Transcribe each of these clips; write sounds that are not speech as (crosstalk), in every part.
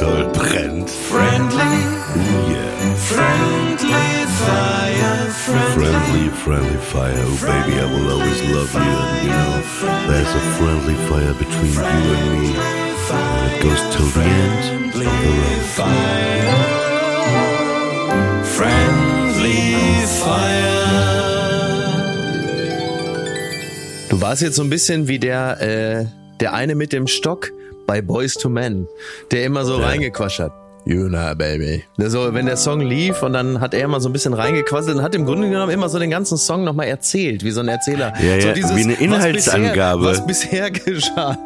Doll brennt. Friendly, yeah. friendly fire, friendly. Friendly, friendly fire. Oh baby, I will always love you. And you know, there's a friendly fire between you and me. And it goes till the end of the road. Friendly Fire. Du warst jetzt so ein bisschen wie der, äh, der eine mit dem Stock bei Boys to Men, der immer so reingequatscht hat. You know, baby. So, wenn der Song lief und dann hat er immer so ein bisschen reingequasselt und hat im Grunde genommen immer so den ganzen Song nochmal erzählt, wie so ein Erzähler. Ja, so ja, wie eine Inhaltsangabe. Was bisher, was bisher (laughs) geschah.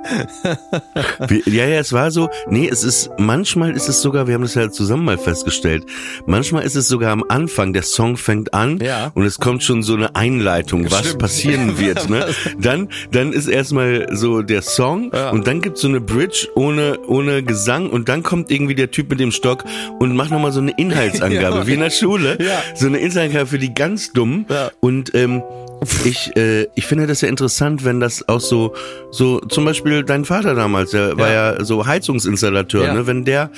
Wie, ja, ja, es war so, nee, es ist, manchmal ist es sogar, wir haben das ja zusammen mal festgestellt, manchmal ist es sogar am Anfang, der Song fängt an Ja. und es kommt schon so eine Einleitung, was Stimmt. passieren (laughs) wird, ne? Dann, dann ist erstmal so der Song Ja. und dann gibt's so eine Bridge ohne, ohne Gesang und dann kommt irgendwie der Typ mit dem Stock und macht nochmal so eine Inhaltsangabe, (laughs) Ja. wie in der Schule. Ja. So eine Inhaltsangabe für die ganz Dummen Ja. und, ähm, ich, äh, ich finde das ja interessant, wenn das auch so, so zum Beispiel dein Vater damals, der war ja so Heizungsinstallateur, Ja. ne? Wenn der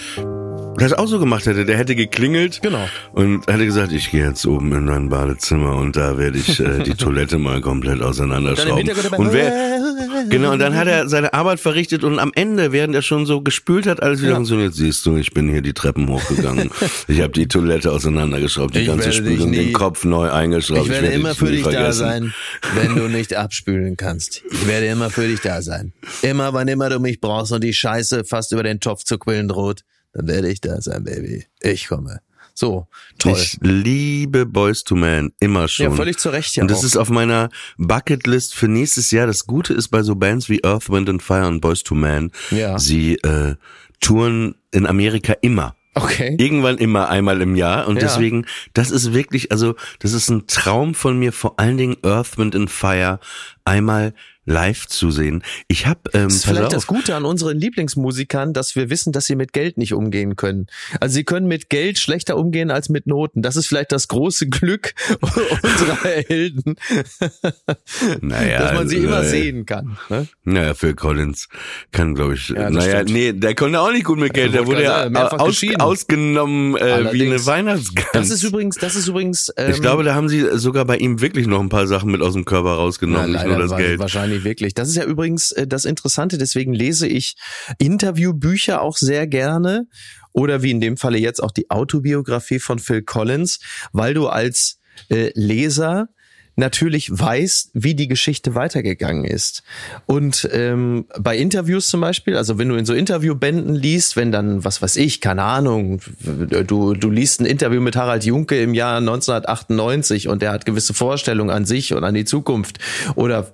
das auch so gemacht hätte, der hätte geklingelt Genau. und hätte gesagt, ich gehe jetzt oben in mein Badezimmer und da werde ich äh, die (laughs) Toilette mal komplett auseinanderschrauben. Und wer, genau, und dann hat er seine Arbeit verrichtet und am Ende, während er schon so gespült hat, alles wieder Ja. funktioniert, siehst du, ich bin hier die Treppen hochgegangen, (laughs) ich habe die Toilette auseinandergeschraubt, die Ich ganze Spülung, den Kopf neu eingeschraubt. Ich werde werde immer für dich da vergessen. sein, wenn du nicht abspülen kannst. Ich werde immer für dich da sein. Immer, wann immer du mich brauchst und die Scheiße fast über den Topf zu quillen droht, dann werde ich da sein, Baby. Ich komme. So, toll. Ich liebe Boys to Man immer schon. ja, völlig zu Recht ja und das auch. ist auf meiner Bucketlist für nächstes Jahr. Das Gute ist bei so Bands wie Earth, Wind and Fire und Boys to Man, Ja. sie äh, touren in Amerika immer. okay. Irgendwann immer einmal im Jahr und Ja. deswegen, das ist wirklich, also das ist ein Traum von mir, vor allen Dingen Earth, Wind and Fire einmal live zu sehen. Ich habe, ähm, Das ist vielleicht auf, das Gute an unseren Lieblingsmusikern, dass wir wissen, dass sie mit Geld nicht umgehen können. Also sie können mit Geld schlechter umgehen als mit Noten. Das ist vielleicht das große (laughs) Glück unserer Helden, (laughs) Naja, dass man sie also, immer äh, sehen kann. Ne? Naja, Phil Collins kann, glaube ich, Ja, naja, stimmt. nee, der konnte auch nicht gut mit Geld. Der wurde ja aus, ausgenommen äh, wie eine. Weihnachtsgans. Das ist übrigens, das ist übrigens. Ähm, ich glaube, da haben sie sogar bei ihm wirklich noch ein paar Sachen mit aus dem Körper rausgenommen, Na, nicht nur das Geld. Wahrscheinlich wirklich. Das ist ja übrigens äh, das Interessante, deswegen lese ich Interviewbücher auch sehr gerne oder wie in dem Falle jetzt auch die Autobiografie von Phil Collins, weil du als äh, Leser natürlich weißt, wie die Geschichte weitergegangen ist. Und ähm, bei Interviews zum Beispiel, also wenn du in so Interviewbänden liest, wenn dann, was weiß ich, keine Ahnung, du, du liest ein Interview mit Harald Junke im Jahr 1998 und der hat gewisse Vorstellungen an sich und an die Zukunft. Oder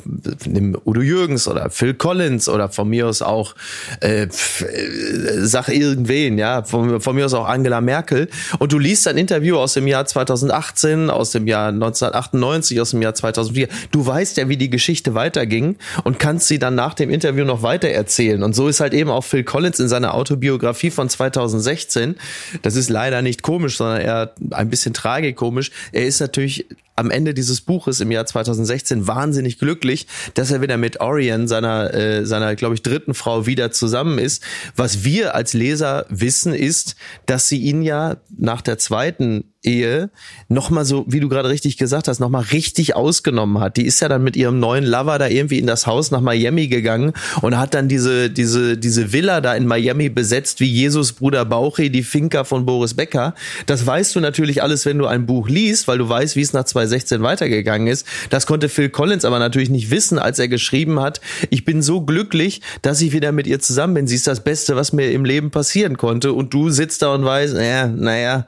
nimm Udo Jürgens oder Phil Collins oder von mir aus auch, äh, äh, sag irgendwen, ja, von, von mir aus auch Angela Merkel. Und du liest ein Interview aus dem Jahr 2018, aus dem Jahr 1998, aus dem Jahr 2004. Du weißt ja, wie die Geschichte weiterging und kannst sie dann nach dem Interview noch weiter erzählen. Und so ist halt eben auch Phil Collins in seiner Autobiografie von 2016. Das ist leider nicht komisch, sondern eher ein bisschen tragikomisch. Er ist natürlich am Ende dieses Buches im Jahr 2016 wahnsinnig glücklich, dass er wieder mit Orion, seiner, äh, seiner glaube ich, dritten Frau wieder zusammen ist. Was wir als Leser wissen, ist, dass sie ihn ja nach der zweiten Ehe nochmal so, wie du gerade richtig gesagt hast, nochmal richtig ausgenommen hat. Die ist ja dann mit ihrem neuen Lover da irgendwie in das Haus nach Miami gegangen und hat dann diese, diese, diese Villa da in Miami besetzt, wie Jesus Bruder Bauchi, die Finca von Boris Becker. Das weißt du natürlich alles, wenn du ein Buch liest, weil du weißt, wie es nach 2016 weitergegangen ist. Das konnte Phil Collins aber natürlich nicht wissen, als er geschrieben hat, ich bin so glücklich, dass ich wieder mit ihr zusammen bin. Sie ist das Beste, was mir im Leben passieren konnte. Und du sitzt da und weißt, naja, naja,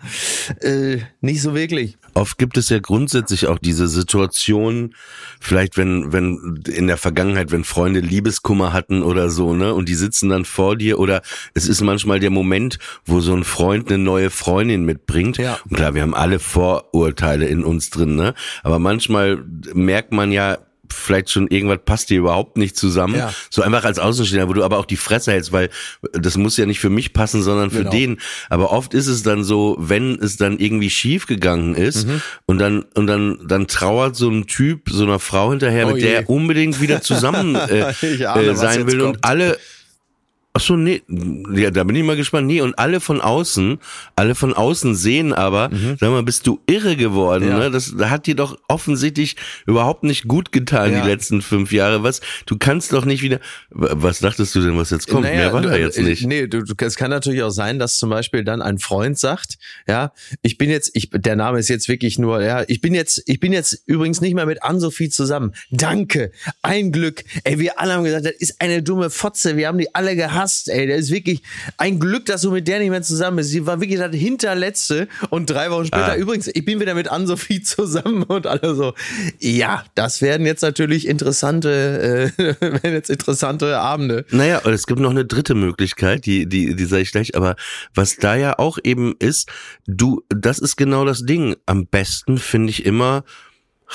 äh, nicht so wirklich. Oft gibt es ja grundsätzlich auch diese Situation, vielleicht wenn, wenn in der Vergangenheit, wenn Freunde Liebeskummer hatten oder so, ne, und die sitzen dann vor dir oder es ist manchmal der Moment, wo so ein Freund eine neue Freundin mitbringt. Ja. Und klar, wir haben alle Vorurteile in uns drin, ne, aber manchmal merkt man ja, vielleicht schon irgendwas passt dir überhaupt nicht zusammen. Ja. So einfach als Außenstehender, wo du aber auch die Fresse hältst, weil das muss ja nicht für mich passen, sondern für Genau. den. Aber oft ist es dann so, wenn es dann irgendwie schief gegangen ist Mhm. und dann und dann dann trauert so ein Typ so einer Frau hinterher, Oh mit je. der er unbedingt wieder zusammen (laughs) äh, Ich ahne, äh, sein will und kommt. alle Ach so, nee, ja, da bin ich mal gespannt. Nee, und alle von außen, alle von außen sehen aber, sag mal, bist du irre geworden, Mhm. Ja. ne? Das da hat dir doch offensichtlich überhaupt nicht gut getan, Ja. die letzten fünf Jahre. Was, du kannst doch nicht wieder, was dachtest du denn, was jetzt kommt? Mehr war du, da jetzt äh, nicht. Nee, du, du, es kann natürlich auch sein, dass zum Beispiel dann ein Freund sagt, ja, ich bin jetzt, ich, der Name ist jetzt wirklich nur, ja, ich bin jetzt, ich bin jetzt übrigens nicht mehr mit Ann-Sophie zusammen. Danke, ein Glück. Ey, wir alle haben gesagt, das ist eine dumme Fotze, wir haben die alle gehasst, ey, das ist wirklich ein Glück, dass du mit der nicht mehr zusammen bist. Sie war wirklich das hinterletzte und drei Wochen später, Ah. übrigens, ich bin wieder mit Ann-Sophie zusammen (laughs) und alle so, ja, das werden jetzt natürlich interessante, äh, (laughs) werden jetzt interessante Abende. Naja, und es gibt noch eine dritte Möglichkeit, die, die, die sage ich gleich, aber was da ja auch eben ist, du, das ist genau das Ding. Am besten finde ich immer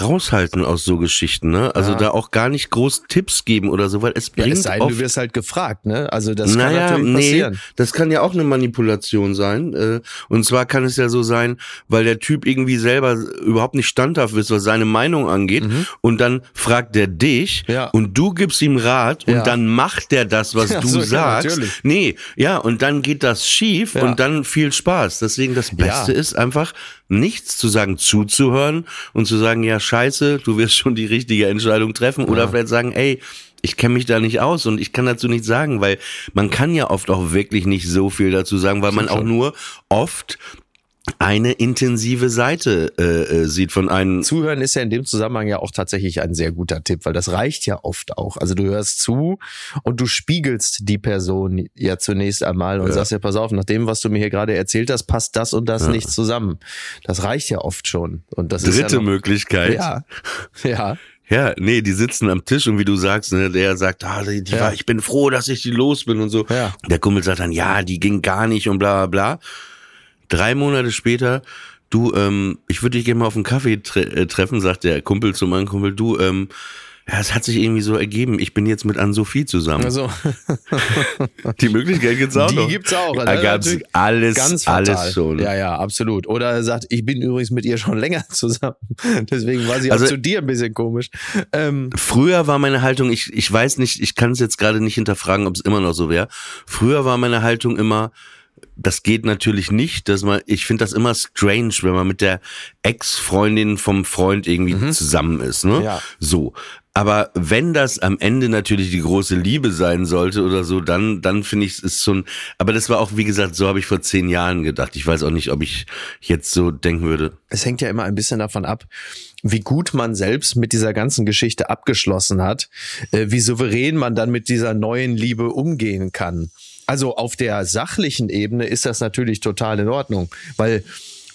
raushalten aus so Geschichten, ne? Also Ja. da auch gar nicht groß Tipps geben oder so, weil es Ja, bringt es sei denn, oft du wirst halt gefragt, ne? Also das kann naja, natürlich nee, passieren. das kann ja auch eine Manipulation sein. äh, Und zwar kann es ja so sein, weil der Typ irgendwie selber überhaupt nicht standhaft ist, was seine Meinung angeht. Und dann fragt der dich Mhm. Ja. und du gibst ihm Rat Ja. und dann macht der das, was (laughs) Ja, du so, ja, sagst. natürlich. nee, ja, und dann geht das schief Ja. und dann viel Spaß. Deswegen das Beste Ja. ist einfach, nichts zu sagen, zuzuhören und zu sagen, ja, scheiße, du wirst schon die richtige Entscheidung treffen. Oder vielleicht sagen, ey, ich kenne mich da nicht aus und ich kann dazu nichts sagen, weil man kann ja oft auch wirklich nicht so viel dazu sagen, weil man auch nur oft eine intensive Seite äh, äh, sieht von einem. Zuhören ist ja in dem Zusammenhang ja auch tatsächlich ein sehr guter Tipp, weil das reicht ja oft auch. Also du hörst zu und du spiegelst die Person ja zunächst einmal und Ja. sagst ja, pass auf, nach dem, was du mir hier gerade erzählt hast, passt das und das nicht zusammen. Das reicht ja oft schon. Und das ist Dritte ja noch, Möglichkeit. Ja, ja. Ja, nee, die sitzen am Tisch und wie du sagst, ne, der sagt, ah, die, die Ja. war, ich bin froh, dass ich die los bin und so. Ja. Der Kumpel sagt dann, ja, die ging gar nicht und bla bla bla. Drei Monate später, du, ähm, ich würde dich gerne mal auf einen Kaffee tre äh, treffen, sagt der Kumpel zu meinem Kumpel, du, ähm, ja, es hat sich irgendwie so ergeben, ich bin jetzt mit Ann-Sophie zusammen. Also, (laughs) die Möglichkeit gibt's auch die noch. gibt's auch. Da ne? gab's Natürlich alles, Ganz fatal. alles schon. Ja, ja, absolut. Oder er sagt, ich bin übrigens mit ihr schon länger (laughs) zusammen. Deswegen war sie Also- auch zu dir ein bisschen komisch. Ähm, Früher war meine Haltung, ich, ich weiß nicht, ich kann es jetzt gerade nicht hinterfragen, ob es immer noch so wäre. Früher war meine Haltung immer, das geht natürlich nicht, dass man, ich finde das immer strange, wenn man mit der Ex-Freundin vom Freund irgendwie zusammen ist, ne? Ja. So. Aber wenn das am Ende natürlich die große Liebe sein sollte oder so, dann, dann finde ich es ist schon, aber das war auch, wie gesagt, so habe ich vor zehn Jahren gedacht. Ich weiß auch nicht, ob ich jetzt so denken würde. es hängt ja immer ein bisschen davon ab, wie gut man selbst mit dieser ganzen Geschichte abgeschlossen hat, äh, wie souverän man dann mit dieser neuen Liebe umgehen kann. Also auf der sachlichen Ebene ist das natürlich total in Ordnung, weil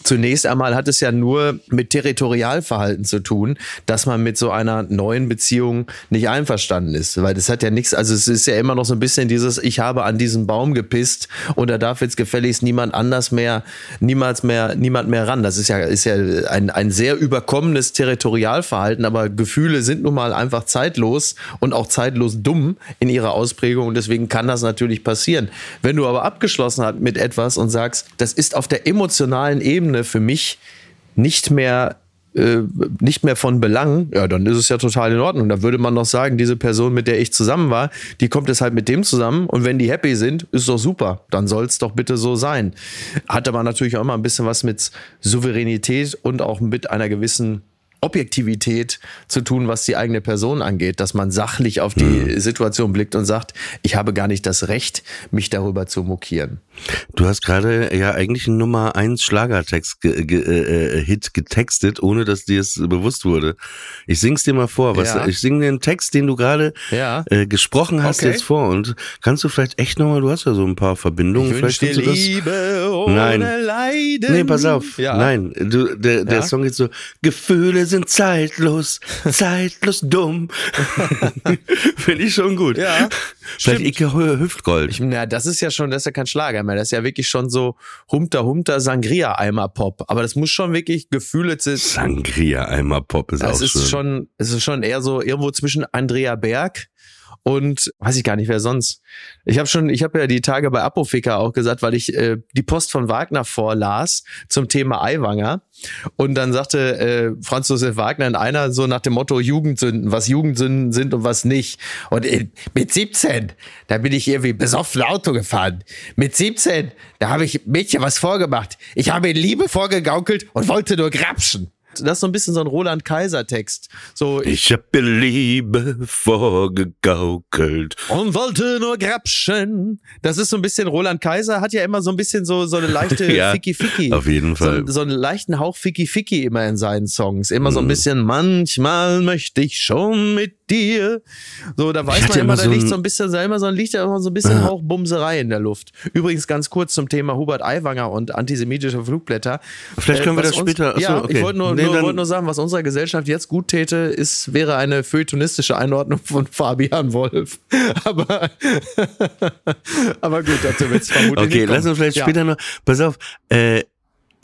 Zunächst einmal hat es ja nur mit Territorialverhalten zu tun, dass man mit so einer neuen Beziehung nicht einverstanden ist. Weil das hat ja nichts, also es ist ja immer noch so ein bisschen dieses, ich habe an diesen Baum gepisst und da darf jetzt gefälligst niemand anders mehr, niemals mehr, niemand mehr ran. Das ist ja, ist ja ein, ein sehr überkommenes Territorialverhalten, aber Gefühle sind nun mal einfach zeitlos und auch zeitlos dumm in ihrer Ausprägung und deswegen kann das natürlich passieren. Wenn du aber abgeschlossen hast mit etwas und sagst, das ist auf der emotionalen Ebene für mich nicht mehr äh, nicht mehr von Belang, ja, dann ist es ja total in Ordnung. Da würde man doch sagen, diese Person, mit der ich zusammen war, die kommt jetzt halt mit dem zusammen und wenn die happy sind, ist doch super. Dann soll es doch bitte so sein. Hat aber natürlich auch immer ein bisschen was mit Souveränität und auch mit einer gewissen Objektivität zu tun, was die eigene Person angeht, dass man sachlich auf die Mhm. Situation blickt und sagt, ich habe gar nicht das Recht, mich darüber zu mokieren. Du hast gerade ja eigentlich einen Nummer 1 Schlagertext ge, ge, äh, äh, Hit getextet, ohne dass dir es bewusst wurde. Ich sing's dir mal vor. Was, Ja. Ich singe den Text, den du gerade Ja. äh, gesprochen hast, Okay. jetzt vor. Und kannst du vielleicht echt nochmal, du hast ja so ein paar Verbindungen. vielleicht kannst du das, Liebe ohne Nein. Leiden. Nee, pass auf. Ja. Nein, du, der, der? Song geht so, Gefühle sind zeitlos, zeitlos dumm. (laughs) Finde ich schon gut. Ja, Vielleicht Hü- Hüftgold. Ich, na, das ist ja schon, das ist ja kein Schlager mehr. Das ist ja wirklich schon so Humter Humter Sangria-Eimer Pop. Aber das muss schon wirklich Gefühle sind. Sangria Eimer Pop ist Es auch ist schön. schon, es ist schon eher so irgendwo zwischen Andrea Berg und weiß ich gar nicht wer sonst. Ich habe schon, ich habe ja die Tage bei Apotheker auch gesagt, weil ich äh, die Post von Wagner vorlas zum Thema Eiwanger und dann sagte äh, Franz Josef Wagner in einer so nach dem Motto Jugendsünden, was Jugendsünden sind und was nicht. Und äh, mit 17, da bin ich irgendwie besoffen Auto gefahren. Mit 17, da habe ich Mädchen was vorgemacht. Ich habe in Liebe vorgegaukelt und wollte nur grapschen. Das ist so ein bisschen so ein Roland Kaiser Text. So Ich hab dir Liebe vorgegaukelt. und wollte nur grapschen. Das ist so ein bisschen Roland Kaiser hat ja immer so ein bisschen so so eine leichte (laughs) Ja, Ficky Ficky. auf jeden Fall. So, so einen leichten Hauch Ficky Ficky immer in seinen Songs. Immer so ein Mhm. bisschen manchmal möchte ich schon mit dir. So da weiß man immer, da so liegt so ein bisschen da immer so ein liegt da immer so ein bisschen Ja. Hauch Bumserei in der Luft. Übrigens ganz kurz zum Thema Hubert Aiwanger und antisemitische Flugblätter. Vielleicht können wir was das später- achso, ja, okay. ich wollte nur, Nee, nur, wollte nur sagen, was unserer Gesellschaft jetzt gut täte, ist, wäre eine feuilletonistische Einordnung von Fabian Wolf. (laughs) Aber, (laughs) aber gut, dazu wird es vermutlich Okay, lass uns vielleicht Ja. später noch. Pass auf, äh,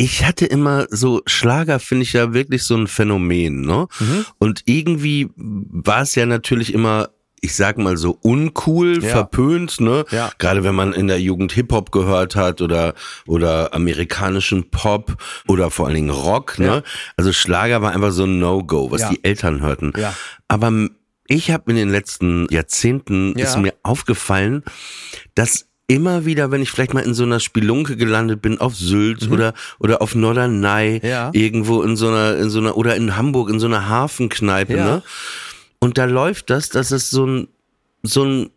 ich hatte immer so Schlager finde ich ja wirklich so ein Phänomen, ne? Mhm. Und irgendwie war es ja natürlich immer ich sag mal so uncool, Ja. verpönt, ne? Ja. Gerade wenn man in der Jugend Hip-Hop gehört hat oder oder amerikanischen Pop oder vor allen Dingen Rock, ne? Ja. Also Schlager war einfach so ein No-Go, was die Eltern hörten. Ja. Aber ich habe in den letzten Jahrzehnten Ja. ist mir aufgefallen, dass immer wieder, wenn ich vielleicht mal in so einer Spelunke gelandet bin, auf Sylt oder, oder auf Norderney, Mhm. Ja. irgendwo in so einer, in so einer, oder in Hamburg, in so einer Hafenkneipe, Ja. ne? Und da läuft das, dass es so ein, so ein,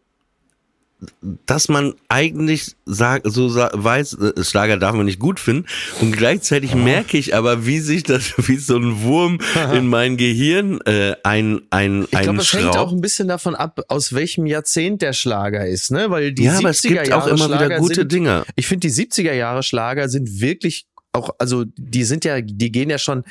dass man eigentlich sagt, so weiß, äh, Schlager darf man nicht gut finden. Und gleichzeitig merke ich aber, wie sich das, (laughs) wie so ein Wurm (laughs) in mein Gehirn äh, ein, ein, Ich glaube, es hängt auch ein bisschen davon ab, aus welchem Jahrzehnt der Schlager ist, ne? Weil die Ja, 70er aber es gibt auch Jahre immer wieder Schlager gute sind, Dinger. Ich finde, die 70er Jahre Schlager sind wirklich auch, also die sind ja, die gehen ja schon,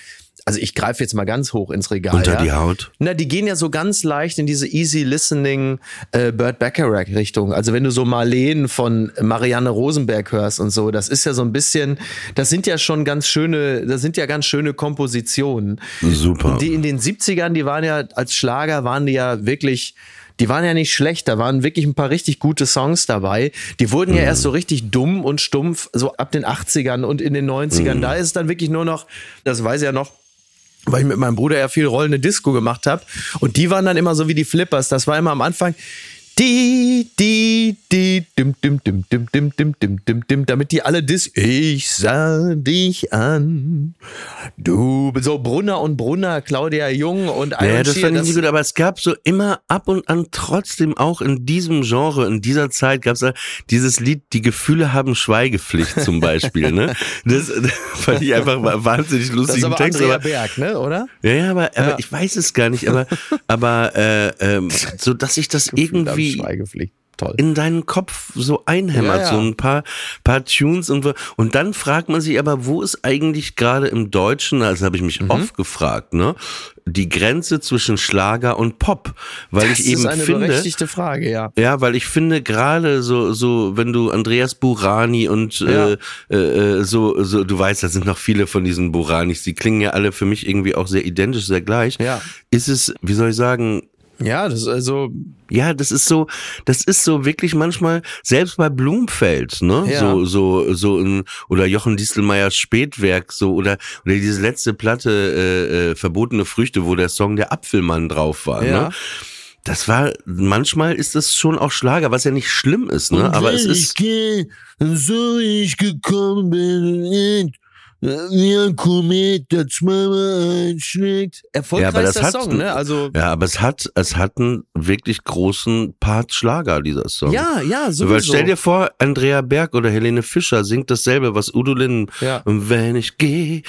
also ich greife jetzt mal ganz hoch ins Regal. Unter ja? die Haut. Na, die gehen ja so ganz leicht in diese easy listening äh, Burt Bacharach Richtung. Also wenn du so Marleen von Marianne Rosenberg hörst und so, das ist ja so ein bisschen, das sind ja schon ganz schöne, das sind ja ganz schöne Kompositionen. Super. Die in den 70ern, die waren ja als Schlager waren die ja wirklich die waren ja nicht schlecht, da waren wirklich ein paar richtig gute Songs dabei. Die wurden ja erst so richtig dumm und stumpf, so ab den 80ern und in den 90ern. Da ist es dann wirklich nur noch, das weiß ich ja noch, weil ich mit meinem Bruder ja viel rollende Disco gemacht habe. Und die waren dann immer so wie die Flippers. Das war immer am Anfang. Die, die, die, dim, dim, dim, dim, dim, dim, dim, dim, dim, damit die alle dis. Ich sah dich an. Du, so Brunner und Brunner, Claudia Jung und Ja, Iron das fand ich nicht gut, aber es gab so immer ab und an trotzdem auch in diesem Genre, in dieser Zeit gab es dieses Lied, die Gefühle haben Schweigepflicht zum Beispiel, ne? (laughs) Das, das fand ich einfach wa- wahnsinnig das ist aber Text. Andrea Aber, Berg, ne, oder? ja, ja, aber, aber Ja. ich weiß es gar nicht, aber, aber äh, ähm, so, dass ich das irgendwie Schweigepflicht. Toll. in deinen Kopf so einhämmert, Ja, ja. so ein paar, paar Tunes und so. Und dann fragt man sich aber, wo ist eigentlich gerade im Deutschen, also habe ich Mhm. mich oft gefragt, ne, die Grenze zwischen Schlager und Pop, weil Das ich eben ist eine finde, berechtigte Frage, ja. ja, weil ich finde gerade so so wenn du Andreas Burani und Ja. äh, äh, so so du weißt, da sind noch viele von diesen Buranis, die klingen ja alle für mich irgendwie auch sehr identisch, sehr gleich. Ja. Ist es, wie soll ich sagen, Ja, das ist also, Ja, das ist so, das ist so wirklich manchmal, selbst bei Blumfeld, ne? Ja. So, so, so in, oder Jochen Distelmeiers Spätwerk, so, oder, oder diese letzte Platte, äh, äh, Verbotene Früchte, wo der Song Der Apfelmann drauf war, Ja. ne? Das war, manchmal ist das schon auch Schlager, was ja nicht schlimm ist, ne? Aber es ist, gehe, so ich gekommen bin, wie ein Komet, der zweimal einschlägt. erfolgreichster das hat- Song, ne? Also, ja, aber es hat, es hat einen wirklich großen Part Schlager, dieser Song. ja, ja, sowieso. Weil stell dir vor, Andrea Berg oder Helene Fischer singt dasselbe, was Udo Linden. Ja. Und wenn ich gehe,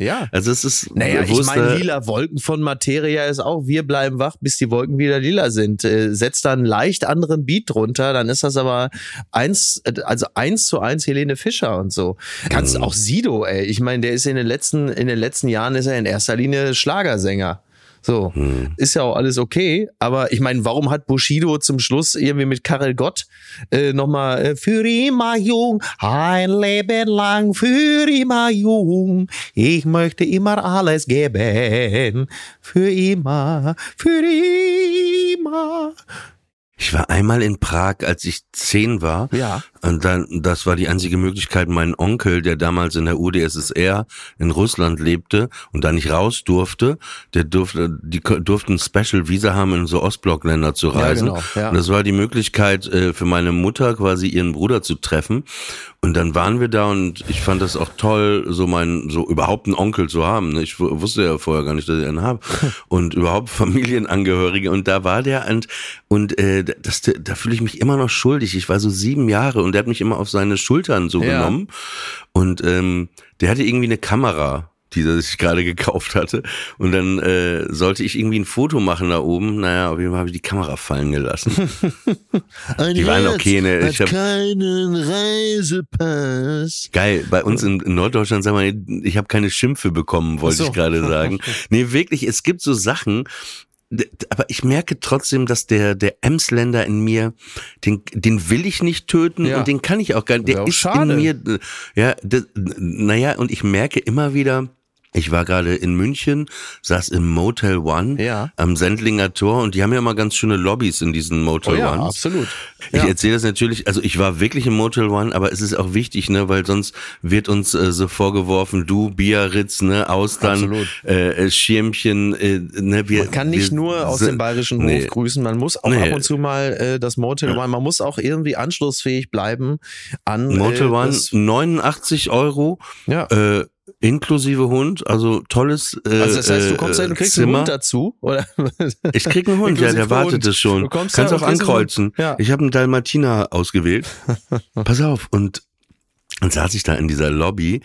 Ja. Also es ist, Naja, ich meine, lila Wolken von Materia ist auch, wir bleiben wach, bis die Wolken wieder lila sind. Äh, setzt da einen leicht anderen Beat drunter, dann ist das aber eins, äh, also eins zu eins Helene Fischer und so. Kannst Mhm. auch Sido, ey. Ich meine, der ist in den letzten, in den letzten Jahren ist er in erster Linie Schlagersänger. So, Mhm. ist ja auch alles okay, aber ich meine, warum hat Bushido zum Schluss irgendwie mit Karel Gott äh, nochmal äh, für immer jung, ein Leben lang für immer jung, ich möchte immer alles geben, für immer, für immer. Ich war einmal in Prag, als ich zehn war. Ja. Und dann, das war die einzige Möglichkeit, mein Onkel, der damals in der UdSSR in Russland lebte und da nicht raus durfte, der durfte, die durften Special Visa haben, in so Ostblockländer zu reisen. genau, ja. Und das war die Möglichkeit äh, für meine Mutter quasi ihren Bruder zu treffen. Und dann waren wir da und ich fand das auch toll, so mein, so überhaupt einen Onkel zu haben. ne? Ich wu- wusste ja vorher gar nicht, dass ich einen habe. (laughs) Und überhaupt Familienangehörige. Und da war der und, und äh, das, da fühle ich mich immer noch schuldig. Ich war so sieben Jahre und der hat mich immer auf seine Schultern so Ja. genommen. Und ähm, der hatte irgendwie eine Kamera die er sich gerade gekauft hatte. Und dann äh, sollte ich irgendwie ein Foto machen da oben. Naja, auf jeden Fall habe ich die Kamera fallen gelassen. (laughs) Ein Die waren okay, ne? hat Ich hab- keinen Reisepass. Geil, bei uns in, in Norddeutschland sagen wir, ich habe keine Schimpfe bekommen, wollte so. ich gerade sagen. (laughs) Nee, wirklich, es gibt so Sachen, aber ich merke trotzdem, dass der der Emsländer in mir, den den will ich nicht töten Ja. und den kann ich auch gar nicht. Der auch ist schade. in mir, ja, das, naja, und ich merke immer wieder. Ich war gerade in München, saß im Motel One Ja. am Sendlinger Tor und die haben ja immer ganz schöne Lobbys in diesen Motel Oh ja, Ones. absolut. Ich Ja. erzähle das natürlich, also ich war wirklich im Motel One, aber es ist auch wichtig, ne, weil sonst wird uns äh, so vorgeworfen, du Biarritz, ne, Austern, Absolut. äh, äh, Schirmchen, äh, ne, wir Man kann nicht wir nur aus dem bayerischen Hof nee. grüßen, man muss auch Nee. ab und zu mal äh, das Motel One, man muss auch irgendwie anschlussfähig bleiben an Motel äh, One, das, 89 Euro, ja. äh, inklusive Hund, also tolles äh, Also das heißt, du kommst da, du äh, kriegst einen Zimmer. Hund dazu, oder? (laughs) Ich krieg einen Hund, ja, Inklusive der wartet Hund. es schon. Du kommst Kannst da auch einen ankreuzen. Ja. Ich habe einen Dalmatiner ausgewählt. (laughs) Pass auf. Und dann saß ich da in dieser Lobby,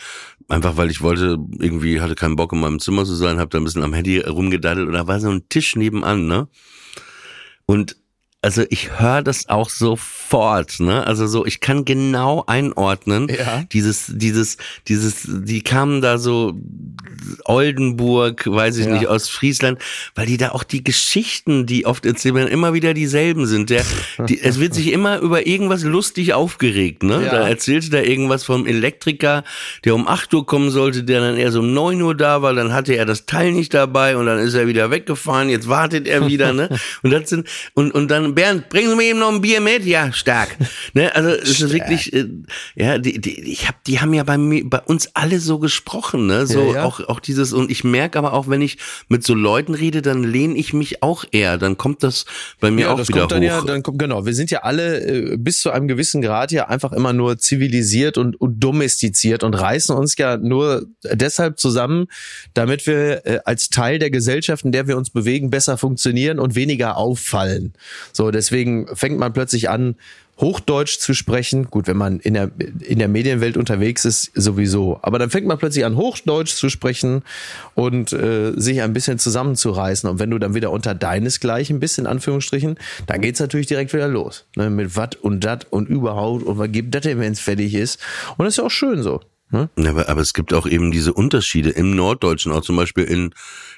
einfach weil ich wollte, irgendwie hatte keinen Bock in meinem Zimmer zu sein, habe da ein bisschen am Handy rumgedaddelt und da war so ein Tisch nebenan, ne? Und also ich höre das auch sofort, ne? Also so, ich kann genau einordnen, Ja. dieses, dieses, dieses, die kamen da so Oldenburg, weiß ich Ja. nicht, aus Friesland, weil die da auch die Geschichten, die oft erzählt werden, immer wieder dieselben sind. Der, die, es wird sich immer über irgendwas lustig aufgeregt, ne? Ja. Da erzählte da irgendwas vom Elektriker, der um 8 Uhr kommen sollte, der dann erst um 9 Uhr da war, dann hatte er das Teil nicht dabei und dann ist er wieder weggefahren, jetzt wartet er wieder, ne? (laughs) Und das sind, und, und dann, Bernd, bringen Sie mir eben noch ein Bier mit? Ja, stark. (laughs) Ne? Also, es ist wirklich, äh, ja, die, die, ich hab, die haben ja bei mir, bei uns alle so gesprochen, ne? So Ja, ja. auch, auch dieses, und ich merke aber auch, wenn ich mit so Leuten rede, dann lehne ich mich auch eher, dann kommt das bei mir ja, auch das wieder kommt dann hoch. ja, dann kommt, genau. Wir sind ja alle äh, bis zu einem gewissen Grad ja einfach immer nur zivilisiert und, und domestiziert und reißen uns ja nur deshalb zusammen, damit wir äh, als Teil der Gesellschaft, in der wir uns bewegen, besser funktionieren und weniger auffallen. So, deswegen fängt man plötzlich an, Hochdeutsch zu sprechen. Gut, wenn man in der, in der Medienwelt unterwegs ist, sowieso. Aber dann fängt man plötzlich an, Hochdeutsch zu sprechen und äh, sich ein bisschen zusammenzureißen. Und wenn du dann wieder unter deinesgleichen bist, in Anführungsstrichen, dann geht's natürlich direkt wieder los. Ne? Mit wat und dat und überhaupt und was gibt das denn, wenn es fertig ist. Und das ist ja auch schön so. Ne? Aber, aber es gibt auch eben diese Unterschiede im Norddeutschen, auch zum Beispiel in,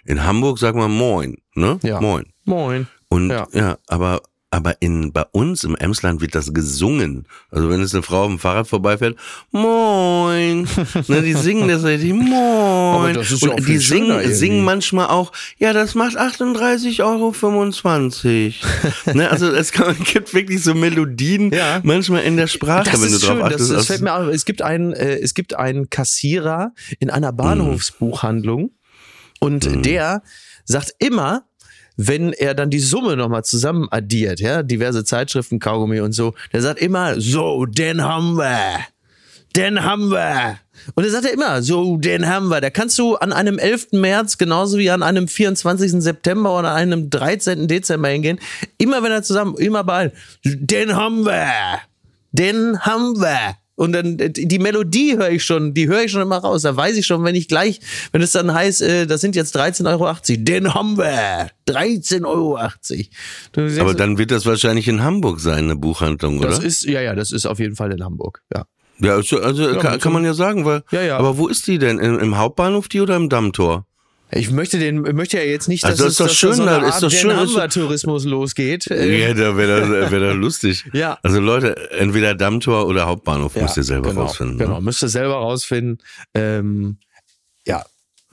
in Hamburg, sagen wir Moin, ne? Ja. Moin. Moin. Und ja. Ja. aber aber in, bei uns im Emsland wird das gesungen. Also wenn es eine Frau auf dem Fahrrad vorbeifährt, moin. (laughs) ne, die singen das richtig, moin. das ja Und die singen, singen manchmal auch, ja, das macht 38,25 Euro. (laughs) ne, also es kann, gibt wirklich so Melodien Ja. manchmal in der Sprache, Das wenn ist du drauf schön, achtest. das, das Also- fällt mir auf. Es gibt einen, äh, es gibt einen Kassierer in einer Bahnhofsbuchhandlung und Mhm. der sagt immer, wenn er dann die Summe nochmal zusammen addiert, ja, diverse Zeitschriften, Kaugummi und so, der sagt immer, so, den haben wir. Den haben wir. Und er sagt ja immer, so, den haben wir. Da kannst du an einem 11. März genauso wie an einem 24. September oder einem 13. Dezember hingehen. Immer wenn er zusammen, immer bei, den haben wir. Den haben wir. Und dann äh, die Melodie höre ich schon, die höre ich schon immer raus. Da weiß ich schon, wenn ich gleich, wenn es dann heißt, äh, das sind jetzt 13,80 Euro, den haben wir. 13,80 Euro. Aber dann wird das wahrscheinlich in Hamburg sein, eine Buchhandlung, oder? das ist, ja, ja, das ist auf jeden Fall in Hamburg. Ja. Ja, also, also kann, mit kann man ja sagen, weil. Ja, ja. Aber wo ist die denn? Im, im Hauptbahnhof die oder im Dammtor? Ich möchte den, möchte ja jetzt nicht, dass Also es ist doch dass schön, so eine ist Art doch schön, doch- Tourismus losgeht. Ja, da wäre das, wär das lustig. (laughs) Ja. Also Leute, entweder Dammtor oder Hauptbahnhof ja, müsst ihr selber genau, rausfinden. Genau, Ne? müsst ihr selber rausfinden. Ähm, ja,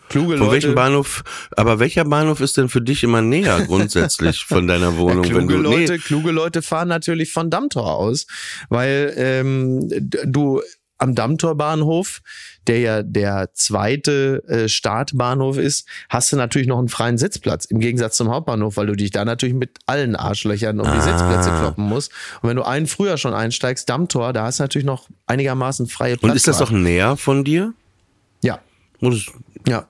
kluge Von Leute. welchem Bahnhof, aber welcher Bahnhof ist denn für dich immer näher grundsätzlich (laughs) von deiner Ja, Wohnung? kluge, wenn du, Leute, nee, kluge Leute fahren natürlich von Dammtor aus, weil ähm, du am Dammtorbahnhof, der ja der zweite äh, Startbahnhof ist, hast du natürlich noch einen freien Sitzplatz im Gegensatz zum Hauptbahnhof, weil du dich da natürlich mit allen Arschlöchern um die Ah. Sitzplätze kloppen musst. Und wenn du einen früher schon einsteigst, Dammtor, da hast du natürlich noch einigermaßen freie Platz. und ist das doch näher von dir? Ja, ja.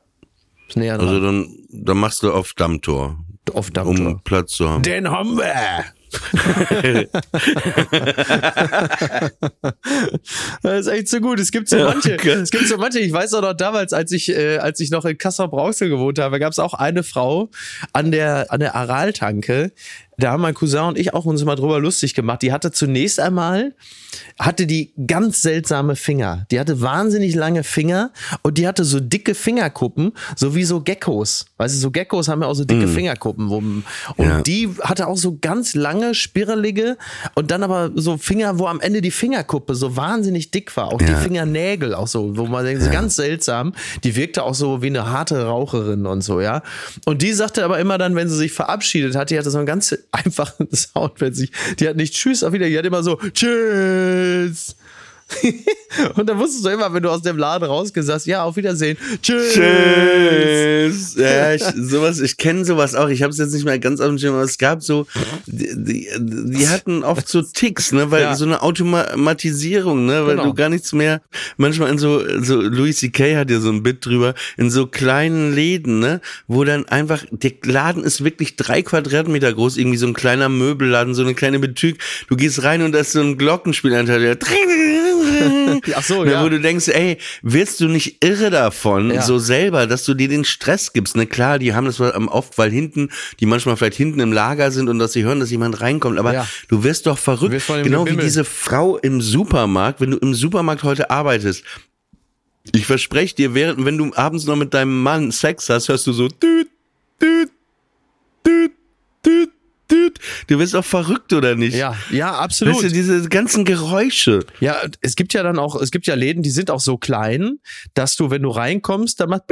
Ist näher dran. Also dann, dann machst du auf Dammtor, auf Dammtor. um Platz zu haben. Den haben wir! (laughs) das ist echt so gut. Es gibt so manche, geil. es gibt so manche, ich weiß auch noch damals, als ich, äh, als ich noch in Kassel Brauxel gewohnt habe, gab es auch eine Frau an der, an der Araltanke. Da haben mein Cousin und ich auch uns mal drüber lustig gemacht. Die hatte zunächst einmal, hatte die ganz seltsame Finger. Die hatte wahnsinnig lange Finger und die hatte so dicke Fingerkuppen, so wie so Geckos. Weißt du, so Geckos haben ja auch so dicke Fingerkuppen. Wo, und Ja. die hatte auch so ganz lange, spirrelige und dann aber so Finger, wo am Ende die Fingerkuppe so wahnsinnig dick war. Auch die Ja. Fingernägel auch so, wo man denkt, so ganz seltsam. Die wirkte auch so wie eine harte Raucherin und so, ja. Und die sagte aber immer dann, wenn sie sich verabschiedet hat, die hatte so einen ganz (laughs) einfachen Sound, wenn sie, die hat nicht Tschüss, auf wieder, die hat immer so Tschüss. (laughs) und dann wusstest du immer, wenn du aus dem Laden rausgehst, sagst, ja, auf Wiedersehen. Tschüss. Tschüss. Ja, ich, sowas, ich kenne sowas auch. Ich habe es jetzt nicht mehr ganz auf dem Schirm, aber es gab so, die, die, die hatten oft so Ticks, ne, weil Ja. so eine Automatisierung, ne, weil Genau. du gar nichts mehr, manchmal in so, so Louis C.K. hat ja so ein Bit drüber, in so kleinen Läden, ne, wo dann einfach, der Laden ist wirklich drei Quadratmeter groß, irgendwie so ein kleiner Möbelladen, so eine kleine Betüg. Du gehst rein und da ist so ein Glockenspielanteil, der (laughs) Ach so, ja. Wo du denkst, ey, wirst du nicht irre davon, Ja. so selber, dass du dir den Stress gibst? Ne, klar, die haben das ähm, oft, weil hinten, die manchmal vielleicht hinten im Lager sind und dass sie hören, dass jemand reinkommt, aber Ja. du wirst doch verrückt. wirst genau wie diese Frau im Supermarkt, wenn du im Supermarkt heute arbeitest. Ich verspreche dir, während, wenn du abends noch mit deinem Mann Sex hast, hörst du so, düt, düt, düt, düt. Du wirst auch verrückt, oder nicht? Ja, ja, absolut. Weißt du, diese ganzen Geräusche. Ja, es gibt ja dann auch, es gibt ja Läden, die sind auch so klein, dass du, wenn du reinkommst, dann macht